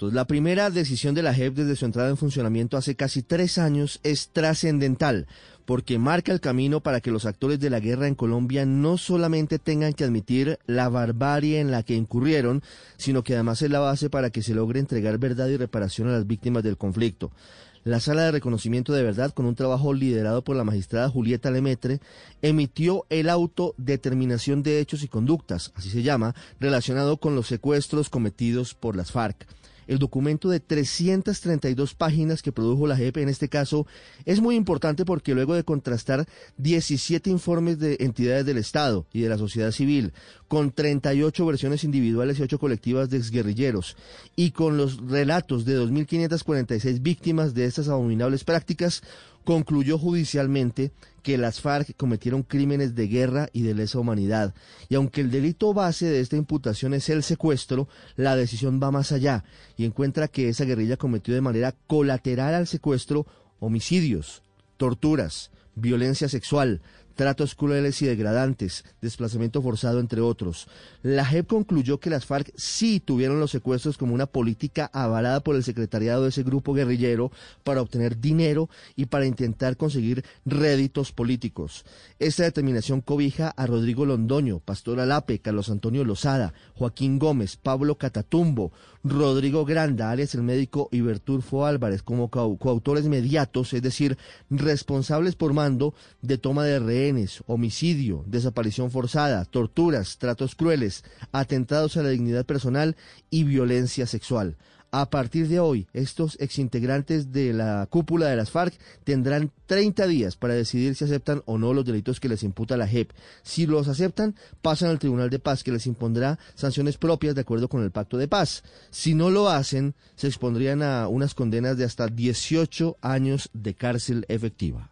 La primera decisión de la JEP desde su entrada en funcionamiento hace casi tres años es trascendental porque marca el camino para que los actores de la guerra en Colombia no solamente tengan que admitir la barbarie en la que incurrieron, sino que además es la base para que se logre entregar verdad y reparación a las víctimas del conflicto. La Sala de Reconocimiento de Verdad, con un trabajo liderado por la magistrada Julieta Lemetre, emitió el auto Determinación de Hechos y Conductas, así se llama, relacionado con los secuestros cometidos por las FARC. El documento de 332 páginas que produjo la JEP en este caso es muy importante porque luego de contrastar 17 informes de entidades del Estado y de la sociedad civil, con 38 versiones individuales y 8 colectivas de exguerrilleros, y con los relatos de 2.546 víctimas de estas abominables prácticas, concluyó judicialmente que las FARC cometieron crímenes de guerra y de lesa humanidad. Y aunque el delito base de esta imputación es el secuestro, la decisión va más allá y encuentra que esa guerrilla cometió de manera colateral al secuestro homicidios, torturas, violencia sexual, tratos crueles y degradantes, desplazamiento forzado, entre otros. La JEP concluyó que las FARC sí tuvieron los secuestros como una política avalada por el secretariado de ese grupo guerrillero para obtener dinero y para intentar conseguir réditos políticos. Esta determinación cobija a Rodrigo Londoño, Pastor Alape, Carlos Antonio Lozada, Joaquín Gómez, Pablo Catatumbo, Rodrigo Granda, alias el médico Iberturfo Álvarez, como coautores mediatos, es decir, responsables por de toma de rehenes, homicidio, desaparición forzada, torturas, tratos crueles, atentados a la dignidad personal y violencia sexual. A partir de hoy, estos exintegrantes de la cúpula de las FARC tendrán 30 días para decidir si aceptan o no los delitos que les imputa la JEP. Si los aceptan, pasan al Tribunal de Paz, que les impondrá sanciones propias de acuerdo con el Pacto de Paz. Si no lo hacen, se expondrían a unas condenas de hasta 18 años de cárcel efectiva.